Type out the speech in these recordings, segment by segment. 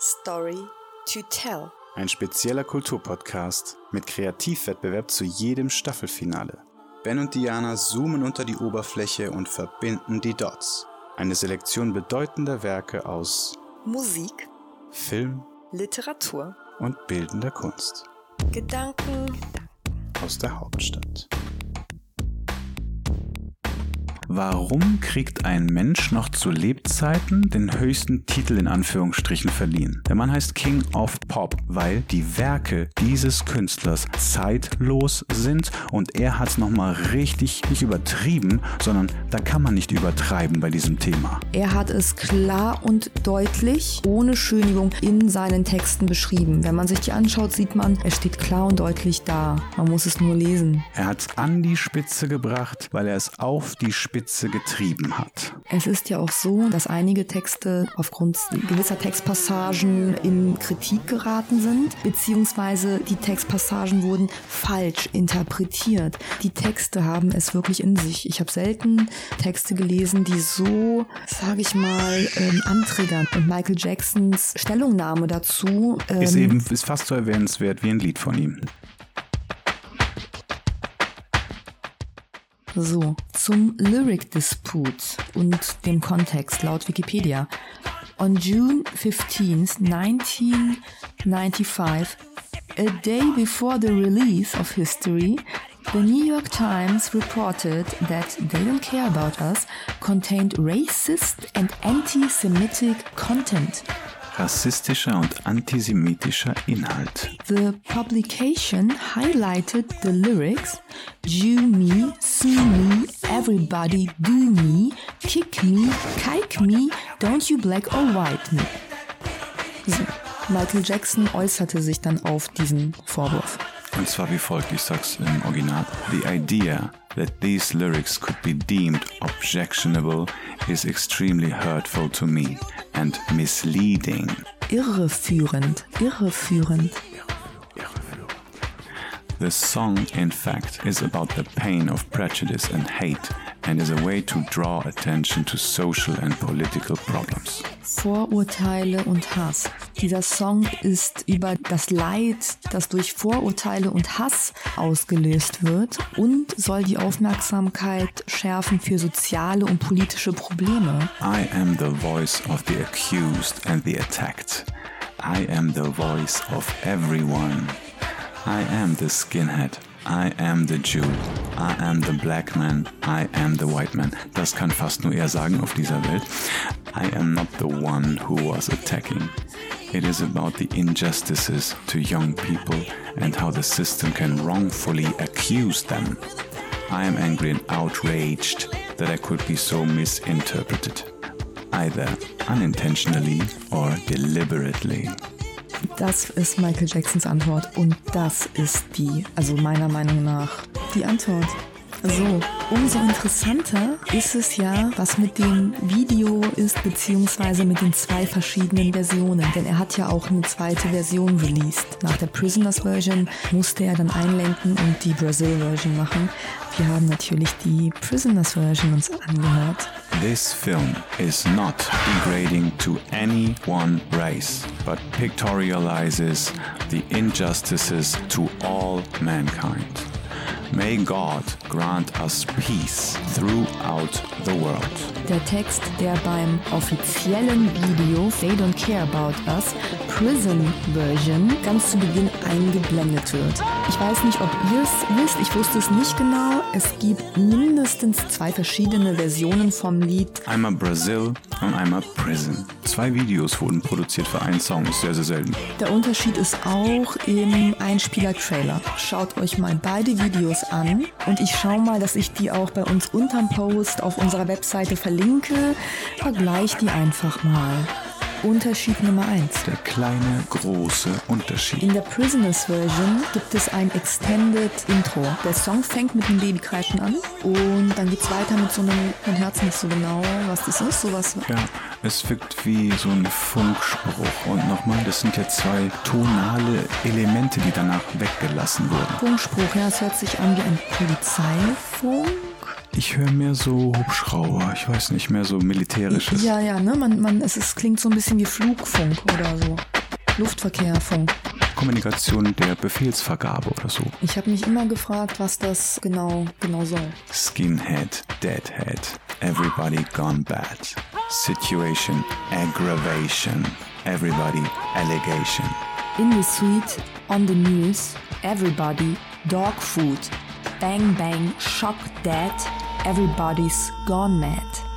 Story to Tell. Ein spezieller Kulturpodcast mit Kreativwettbewerb zu jedem Staffelfinale. Ben und Diana zoomen unter die Oberfläche und verbinden die Dots. Eine Selektion bedeutender Werke aus Musik, Film Literatur, und bildender Kunst Gedanken, aus der Hauptstadt. Warum kriegt ein Mensch noch zu Lebzeiten den höchsten Titel in Anführungsstrichen verliehen? Der Mann heißt King of Pop, weil die Werke dieses Künstlers zeitlos sind und er hat es nochmal richtig nicht übertrieben, sondern da kann man nicht übertreiben bei diesem Thema. Er hat es klar und deutlich, ohne Schönigung, in seinen Texten beschrieben. Wenn man sich die anschaut, sieht man, es steht klar und deutlich da. Man muss es nur lesen. Er hat es an die Spitze gebracht, weil er es auf die Spitze getrieben hat. Es ist ja auch so, dass einige Texte aufgrund gewisser Textpassagen in Kritik geraten sind, beziehungsweise die Textpassagen wurden falsch interpretiert. Die Texte haben es wirklich in sich. Ich habe selten Texte gelesen, die so, sage ich mal, ähm, antriggern. Und Michael Jacksons Stellungnahme dazu ähm, Ist eben ist fast so erwähnenswert wie ein Lied von ihm. So, zum Lyric Dispute und dem Kontext laut Wikipedia. On June 15th, 1995, a day before the release of History, the New York Times reported that They Don't Care About Us contained racist and anti-Semitic content. Rassistischer und antisemitischer Inhalt. The publication highlighted the lyrics Jew me, sue me, everybody do me, kick me, kike me, don't you black or white me. Michael Jackson äußerte sich dann auf diesen Vorwurf. Und zwar wie folgt, ich sag's im Original. The idea that these lyrics could be deemed objectionable is extremely hurtful to me and misleading. Irreführend, irreführend. The song, in fact, is about the pain of prejudice and hate and is a way to draw attention to social and political problems. Vorurteile und Hass. Dieser Song ist über das Leid, das durch Vorurteile und Hass ausgelöst wird und soll die Aufmerksamkeit schärfen für soziale und politische Probleme. I am the voice of the accused and the attacked. I am the voice of everyone. I am the skinhead. I am the Jew. I am the black man. I am the white man. Das kann fast nur er sagen auf dieser Welt. I am not the one who was attacking. It is about the injustices to young people and how the system can wrongfully accuse them. I am angry and outraged that I could be so misinterpreted, either unintentionally or deliberately. Das ist Michael Jacksons Antwort und das ist die, also meiner Meinung nach, die Antwort. So, umso interessanter ist es ja, was mit dem Video ist, beziehungsweise mit den zwei verschiedenen Versionen. Denn er hat ja auch eine zweite Version released. Nach der Prisoners Version musste er dann einlenken und die Brazil Version machen. Wir haben natürlich die Prisoners Version uns angehört. This film is not degrading to any one race, but pictorializes the injustices to all mankind. May God grant us peace throughout the world. Der Text, der beim offiziellen Video They Don't Care About Us Prison Version ganz zu Beginn eingeblendet wird. Ich weiß nicht, ob ihr es wisst, ich wusste es nicht genau. Es gibt mindestens zwei verschiedene Versionen vom Lied. Einmal Brazil und einmal Prison. Zwei Videos wurden produziert für einen Song, ist sehr, sehr selten. Der Unterschied ist auch im Einspieler-Trailer. Schaut euch mal beide Videos an und ich schaue mal, dass ich die auch bei uns unterm Post auf unserer Webseite verlinke. Vergleich die einfach mal. Unterschied Nummer 1. Der kleine, große Unterschied. In der Prisoners Version gibt es ein Extended Intro. Der Song fängt mit dem Babykreischen an und dann geht's weiter mit so einem, mein Herz nicht so genau, was das ist, sowas. Ja, es wirkt wie so ein Funkspruch. Und nochmal, das sind ja zwei tonale Elemente, die danach weggelassen wurden. Funkspruch, ja, es hört sich an wie ein Polizeifunk. Ich höre mehr so Hubschrauber, ich weiß nicht, mehr so militärisches. Ja, ja, ne? Man, man, es ist, klingt so ein bisschen wie Flugfunk oder so. Luftverkehrfunk. Kommunikation der Befehlsvergabe oder so. Ich habe mich immer gefragt, was das genau, genau soll. Skinhead, Deadhead, Everybody Gone Bad. Situation, Aggravation, Everybody, Allegation. In the suite, on the news, everybody, dog food, bang bang, shock dead, everybody's gone mad.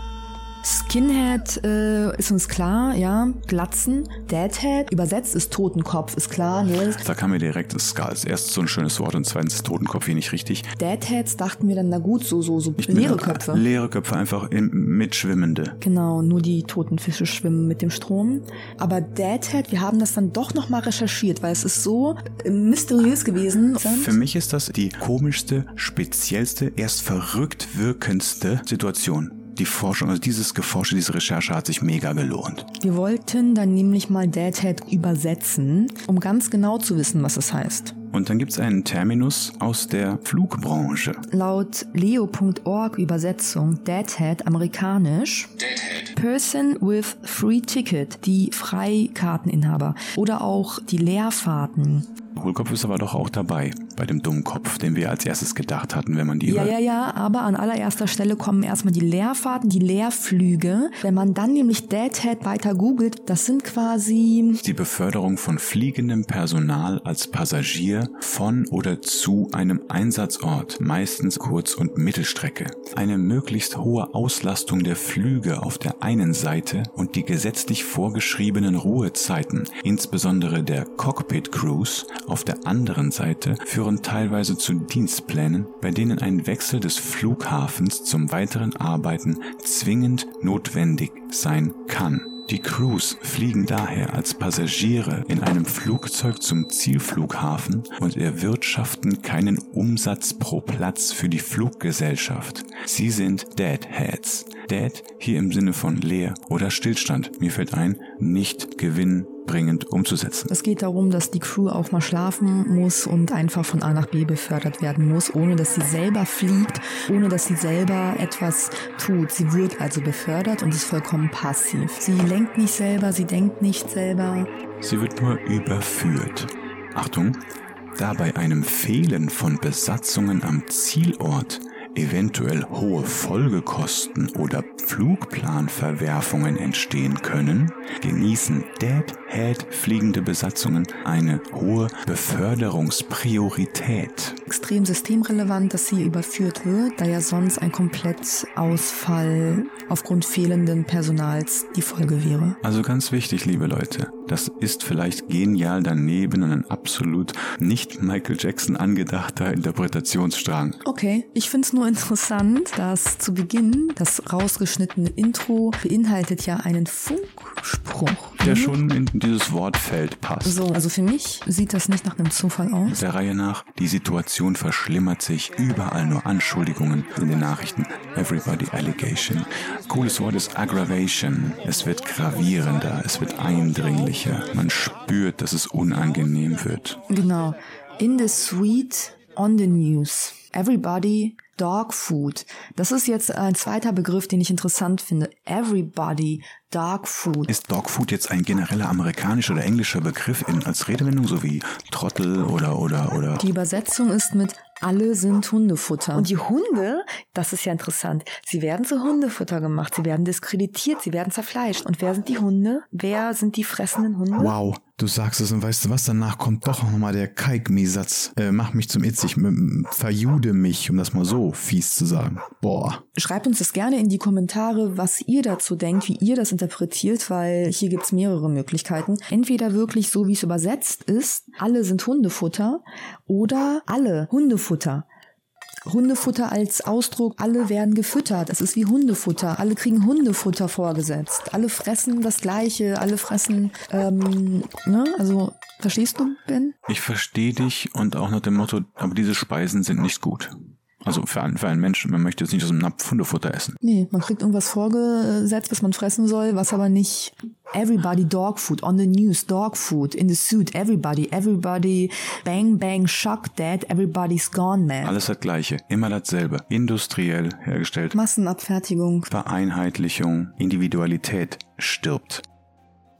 Skinhead äh, ist uns klar, ja. Glatzen, Deadhead, übersetzt ist Totenkopf, ist klar, ne? Da kam mir direkt das Skulls. Erst so ein schönes Wort und zweitens Totenkopf hier nicht richtig. Deadheads dachten wir dann, na gut, so, so, so Ich leere Köpfe. Leere Köpfe, einfach im, mitschwimmende. Genau, nur die toten Fische schwimmen mit dem Strom. Aber Deadhead, wir haben das dann doch nochmal recherchiert, weil es ist so mysteriös gewesen. Für mich ist das die komischste, speziellste, erst verrückt wirkendste Situation. Die Forschung, also dieses Geforsche, diese Recherche hat sich mega gelohnt. Wir wollten dann nämlich mal Deadhead übersetzen, um ganz genau zu wissen, was es heißt. Und dann gibt es einen Terminus aus der Flugbranche. Laut leo.org Übersetzung Deadhead amerikanisch Person with Free Ticket, die Freikarteninhaber oder auch die Leerfahrten. Hohlkopf ist aber doch auch dabei, bei dem Dummkopf, den wir als erstes gedacht hatten, wenn man die Ja, hört. ja, ja, aber an allererster Stelle kommen erstmal die Leerfahrten, die Leerflüge. Wenn man dann nämlich Deadhead weiter googelt, das sind quasi Die Beförderung von fliegendem Personal als Passagier von oder zu einem Einsatzort, meistens Kurz- und Mittelstrecke. Eine möglichst hohe Auslastung der Flüge auf der einen Seite und die gesetzlich vorgeschriebenen Ruhezeiten, insbesondere der Cockpit Cruise, auf der anderen Seite führen teilweise zu Dienstplänen, bei denen ein Wechsel des Flughafens zum weiteren Arbeiten zwingend notwendig sein kann. Die Crews fliegen daher als Passagiere in einem Flugzeug zum Zielflughafen und erwirtschaften keinen Umsatz pro Platz für die Fluggesellschaft. Sie sind Deadheads. Dead hier im Sinne von leer oder Stillstand. Mir fällt ein, nicht gewinnbringend umzusetzen. Es geht darum, dass die Crew auch mal schlafen muss und einfach von A nach B befördert werden muss, ohne dass sie selber fliegt, ohne dass sie selber etwas tut. Sie wird also befördert und ist vollkommen passiv. Sie lenkt nicht selber, sie denkt nicht selber. Sie wird nur überführt. Achtung, da bei einem Fehlen von Besatzungen am Zielort eventuell hohe Folgekosten oder Flugplanverwerfungen entstehen können, genießen Deadhead fliegende Besatzungen eine hohe Beförderungspriorität. Extrem systemrelevant, dass sie überführt wird, da ja sonst ein Komplettausfall aufgrund fehlenden Personals die Folge wäre. Also ganz wichtig, liebe Leute, das ist vielleicht genial daneben und ein absolut nicht Michael Jackson angedachter Interpretationsstrang. Okay, ich find's nur interessant, dass zu Beginn das rausgeschnittene Intro beinhaltet ja einen Funkspruch. der schon in dieses Wortfeld passt. So, also für mich sieht das nicht nach einem Zufall aus. Der Reihe nach, die Situation verschlimmert sich, überall nur Anschuldigungen in den Nachrichten. Everybody Allegation. Cooles Wort ist Aggravation. Es wird gravierender, es wird eindringlicher. Man spürt, dass es unangenehm wird. Genau. In the suite, on the news. Everybody, dog food. Das ist jetzt ein zweiter Begriff, den ich interessant finde. Everybody, dog food. Ist Dogfood jetzt ein genereller amerikanischer oder englischer Begriff in, als Redewendung, so wie Trottel oder, oder, oder? Die Übersetzung ist mit alle sind Hundefutter. Und die Hunde, das ist ja interessant, sie werden zu Hundefutter gemacht, sie werden diskreditiert, sie werden zerfleischt. Und wer sind die Hunde? Wer sind die fressenden Hunde? Wow, du sagst es und weißt du was, danach kommt doch nochmal der Kalkmi-Satz. Äh, mach mich zum Itzig, verjude mich, um das mal so fies zu sagen. Boah. Schreibt uns das gerne in die Kommentare, was ihr dazu denkt, wie ihr das interpretiert, weil hier gibt's mehrere Möglichkeiten. Entweder wirklich so, wie es übersetzt ist, alle sind Hundefutter, oder alle Hundefutter. Hundefutter als Ausdruck, alle werden gefüttert. Es ist wie Hundefutter. Alle kriegen Hundefutter vorgesetzt. Alle fressen das Gleiche. Alle fressen, ähm, ne? Also, verstehst du, Ben? Ich verstehe dich und auch nach dem Motto, aber diese Speisen sind nicht gut. Also für einen, für einen Menschen, man möchte jetzt nicht aus einem Napf Hundefutter essen. Nee, man kriegt irgendwas vorgesetzt, was man fressen soll, was aber nicht everybody dog food on the news, dog food in the suit, everybody, everybody bang bang shock dead, everybody's gone man. Alles das gleiche, immer dasselbe. Industriell hergestellt. Massenabfertigung. Vereinheitlichung, Individualität stirbt.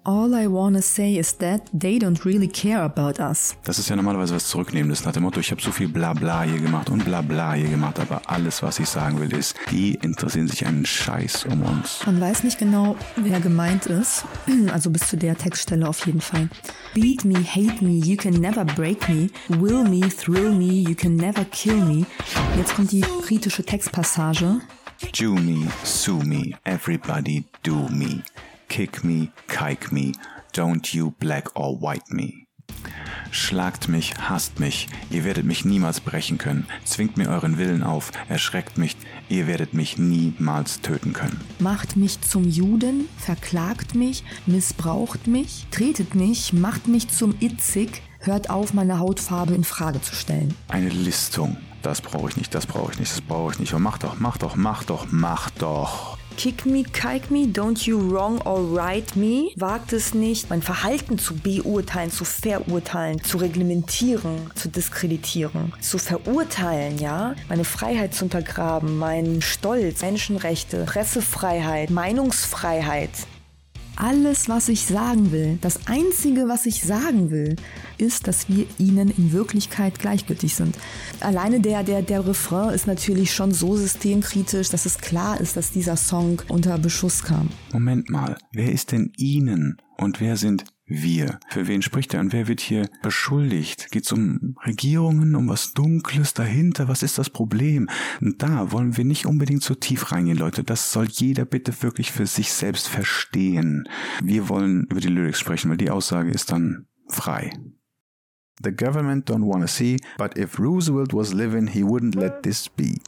All I wanna say is that they don't really care about us. Das ist ja normalerweise was Zurücknehmendes nach dem Motto, ich habe so viel Blabla hier gemacht und Blabla hier gemacht, aber alles, was ich sagen will, ist, die interessieren sich einen Scheiß um uns. Man weiß nicht genau, wer gemeint ist, also bis zu der Textstelle auf jeden Fall. Beat me, hate me, you can never break me. Will me, thrill me, you can never kill me. Jetzt kommt die kritische Textpassage. Jew me, sue me, everybody do me. Kick me, kike me, don't you black or white me. Schlagt mich, hasst mich, ihr werdet mich niemals brechen können. Zwingt mir euren Willen auf, erschreckt mich, ihr werdet mich niemals töten können. Macht mich zum Juden, verklagt mich, missbraucht mich, tretet mich, macht mich zum Itzig, hört auf, meine Hautfarbe in Frage zu stellen. Eine Listung. Das brauche ich nicht, das brauche ich nicht, das brauche ich nicht. Und mach doch, mach doch, mach doch, mach doch. Kick me, kike me, don't you wrong or right me. Wagt es nicht, mein Verhalten zu beurteilen, zu verurteilen, zu reglementieren, zu diskreditieren, zu verurteilen, ja? Meine Freiheit zu untergraben, meinen Stolz, Menschenrechte, Pressefreiheit, Meinungsfreiheit. Alles, was ich sagen will, das Einzige, was ich sagen will, ist, dass wir ihnen in Wirklichkeit gleichgültig sind. Alleine der, der, der Refrain ist natürlich schon so systemkritisch, dass es klar ist, dass dieser Song unter Beschuss kam. Moment mal, wer ist denn Ihnen und wer sind wir? Für wen spricht er und wer wird hier beschuldigt? Geht es um Regierungen, um was Dunkles dahinter? Was ist das Problem? Und da wollen wir nicht unbedingt so tief reingehen, Leute. Das soll jeder bitte wirklich für sich selbst verstehen. Wir wollen über die Lyrics sprechen, weil die Aussage ist dann frei. The government don't wanna see, but if Roosevelt was living, he wouldn't let this be.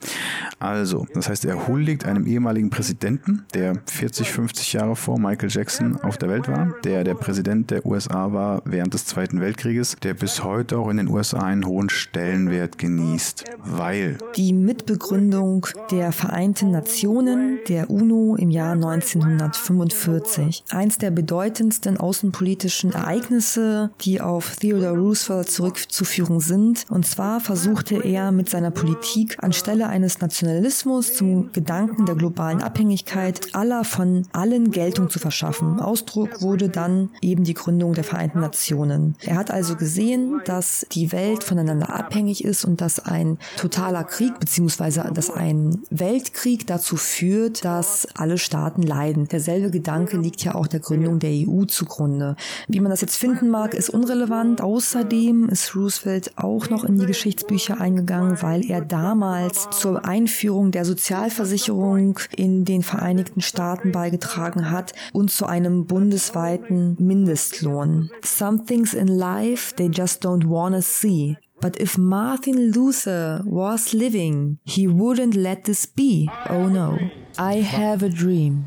Also, das heißt, er huldigt einem ehemaligen Präsidenten, der 40, 50 Jahre vor Michael Jackson auf der Welt war, der der Präsident der USA war während des Zweiten Weltkrieges, der bis heute auch in den USA einen hohen Stellenwert genießt, weil Die Mitbegründung der Vereinten Nationen, der UNO im Jahr 1945. Eins der bedeutendsten außenpolitischen Ereignisse, die auf Theodore Roosevelt zurückzuführen sind. Und zwar versuchte er mit seiner Politik anstelle eines Nationalismus zum Gedanken der globalen Abhängigkeit aller von allen Geltung zu verschaffen. Ausdruck wurde dann eben die Gründung der Vereinten Nationen. Er hat also gesehen, dass die Welt voneinander abhängig ist und dass ein totaler Krieg beziehungsweise dass ein Weltkrieg dazu führt, dass alle Staaten leiden. Derselbe Gedanke liegt ja auch der Gründung der EU zugrunde. Wie man das jetzt finden mag, ist unrelevant. Außerdem ist Roosevelt auch noch in die Geschichtsbücher eingegangen, weil er damals zur Einführung der Sozialversicherung in den Vereinigten Staaten beigetragen hat und zu einem bundesweiten Mindestlohn. Some things in life they just don't wanna see. But if Martin Luther was living, he wouldn't let this be. Oh no. I have a dream.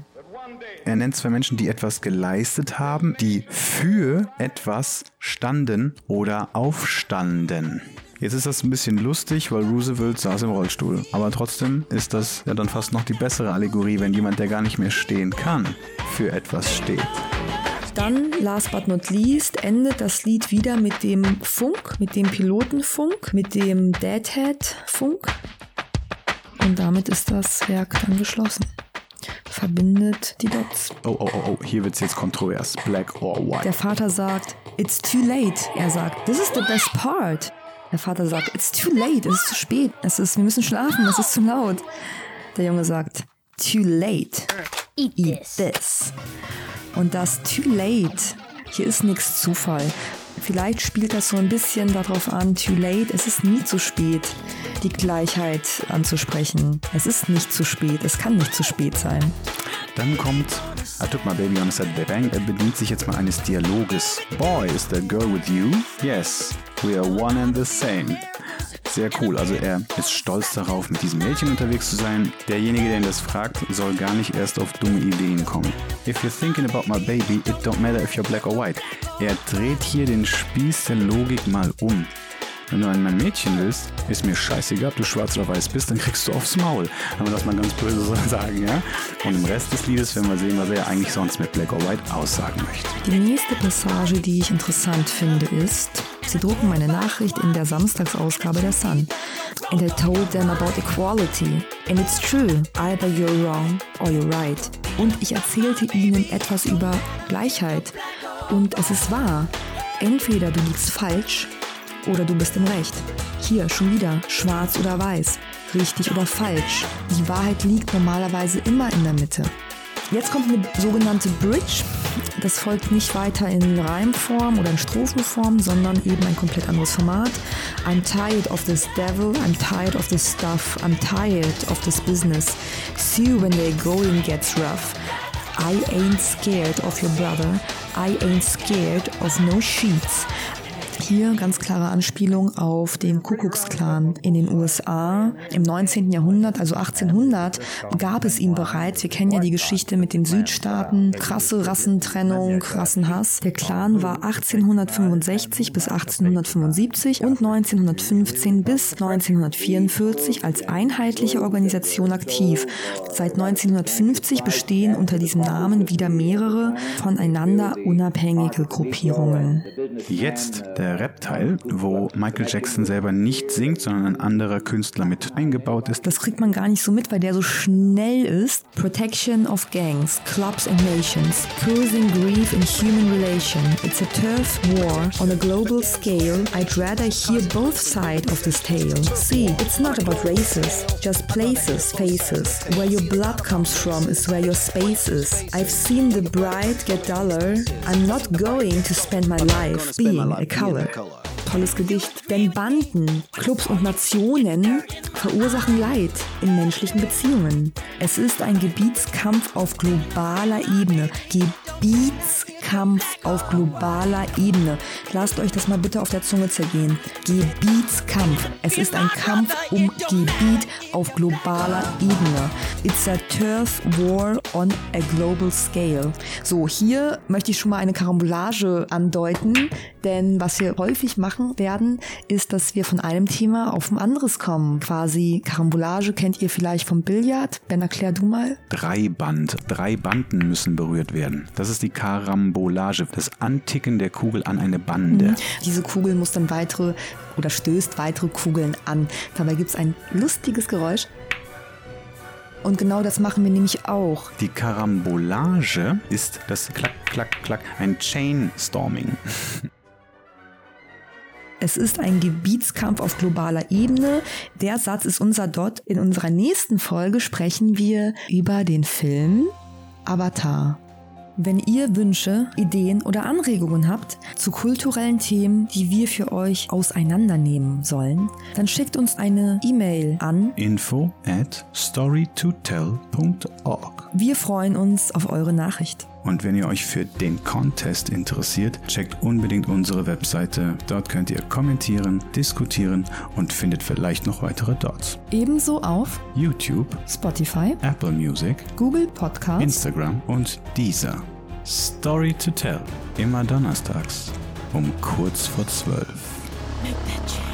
Er nennt zwei Menschen, die etwas geleistet haben, die für etwas standen oder aufstanden. Jetzt ist das ein bisschen lustig, weil Roosevelt saß im Rollstuhl. Aber trotzdem ist das ja dann fast noch die bessere Allegorie, wenn jemand, der gar nicht mehr stehen kann, für etwas steht. Dann, last but not least, endet das Lied wieder mit dem Funk, mit dem Pilotenfunk, mit dem Deadhead-Funk. Und damit ist das Werk dann geschlossen. Verbindet die Dots. Oh, oh, oh, oh, hier wird's jetzt kontrovers. Black or white. Der Vater sagt, it's too late. Er sagt, this is the best part. Der Vater sagt, it's too late, es ist zu spät. Es ist, wir müssen schlafen, es ist zu laut. Der Junge sagt, too late. Eat this. Und das too late, hier ist nichts Zufall. Vielleicht spielt das so ein bisschen darauf an, too late, es ist nie zu spät, die Gleichheit anzusprechen. Es ist nicht zu spät, es kann nicht zu spät sein. Dann kommt I took my baby on a Saturday bang. Er bedient sich jetzt mal eines Dialoges. Boy, is that girl with you? Yes, we are one and the same. Sehr cool. Also er ist stolz darauf, mit diesem Mädchen unterwegs zu sein. Derjenige, der ihn das fragt, soll gar nicht erst auf dumme Ideen kommen. If you're thinking about my baby, it don't matter if you're black or white. Er dreht hier den Spieß der Logik mal um. Wenn du ein Mädchen willst, ist mir scheißegal, ob du schwarz oder weiß bist, dann kriegst du aufs Maul. Wenn wir das mal ganz böse so sagen, ja? Und im Rest des Liedes werden wir sehen, was er eigentlich sonst mit Black or White aussagen möchte. Die nächste Passage, die ich interessant finde, ist, sie drucken meine Nachricht in der Samstagsausgabe der Sun. And I told them about equality. And it's true, either you're wrong or you're right. Und ich erzählte ihnen etwas über Gleichheit. Und es ist wahr. Entweder du liegst falsch oder du bist im Recht. Hier schon wieder, schwarz oder weiß, richtig oder falsch. Die Wahrheit liegt normalerweise immer in der Mitte. Jetzt kommt eine sogenannte Bridge. Das folgt nicht weiter in Reimform oder in Strophenform, sondern eben ein komplett anderes Format. I'm tired of this devil, I'm tired of this stuff, I'm tired of this business. See when the going gets rough. I ain't scared of your brother, I ain't scared of no sheets. Hier ganz klare Anspielung auf den Kuckucksklan in den USA. Im 19. Jahrhundert, also 1800, gab es ihn bereits. Wir kennen ja die Geschichte mit den Südstaaten. Krasse Rassentrennung, Rassenhass. Der Clan war 1865 bis 1875 und 1915 bis 1944 als einheitliche Organisation aktiv. Seit 1950 bestehen unter diesem Namen wieder mehrere voneinander unabhängige Gruppierungen. Jetzt der Rap-Teil, wo Michael Jackson selber nicht singt, sondern ein anderer Künstler mit eingebaut ist. Das kriegt man gar nicht so mit, weil der so schnell ist. Protection of gangs, clubs and nations, causing grief in human relation. It's a turf war on a global scale. I'd rather hear both sides of this tale. See, it's not about races, just places, faces. Where your blood comes from is where your space is. I've seen the bride get duller. I'm not going to spend my life being a Piccolo. Tolles Gedicht. Denn Banden, Clubs und Nationen verursachen Leid in menschlichen Beziehungen. Es ist ein Gebietskampf auf globaler Ebene. Gebietskampf auf globaler Ebene. Lasst euch das mal bitte auf der Zunge zergehen. Gebietskampf. Es ist ein Kampf um Gebiet auf globaler Ebene. It's a turf war on a global scale. So, hier möchte ich schon mal eine Karambolage andeuten, denn was wir häufig machen werden, ist, dass wir von einem Thema auf ein anderes kommen. Quasi Karambolage kennt ihr vielleicht vom Billard. Ben, erklär du mal. Drei Band, drei Banden müssen berührt werden. Das ist die Karambolage, das Anticken der Kugel an eine Bande. Mhm. Diese Kugel muss dann weitere oder stößt weitere Kugeln an. Dabei gibt es ein lustiges Geräusch. Und genau das machen wir nämlich auch. Die Karambolage ist das Klack, Klack, Klack, ein Chainstorming. Es ist ein Gebietskampf auf globaler Ebene. Der Satz ist unser Dot. In unserer nächsten Folge sprechen wir über den Film Avatar. Wenn ihr Wünsche, Ideen oder Anregungen habt zu kulturellen Themen, die wir für euch auseinandernehmen sollen, dann schickt uns eine E-Mail an info at storytotell.org. Wir freuen uns auf eure Nachricht. Und wenn ihr euch für den Contest interessiert, checkt unbedingt unsere Webseite. Dort könnt ihr kommentieren, diskutieren und findet vielleicht noch weitere Dots. Ebenso auf YouTube, Spotify, Apple Music, Google Podcasts, Instagram und dieser. Story to Tell. Immer donnerstags um kurz vor zwölf. Mit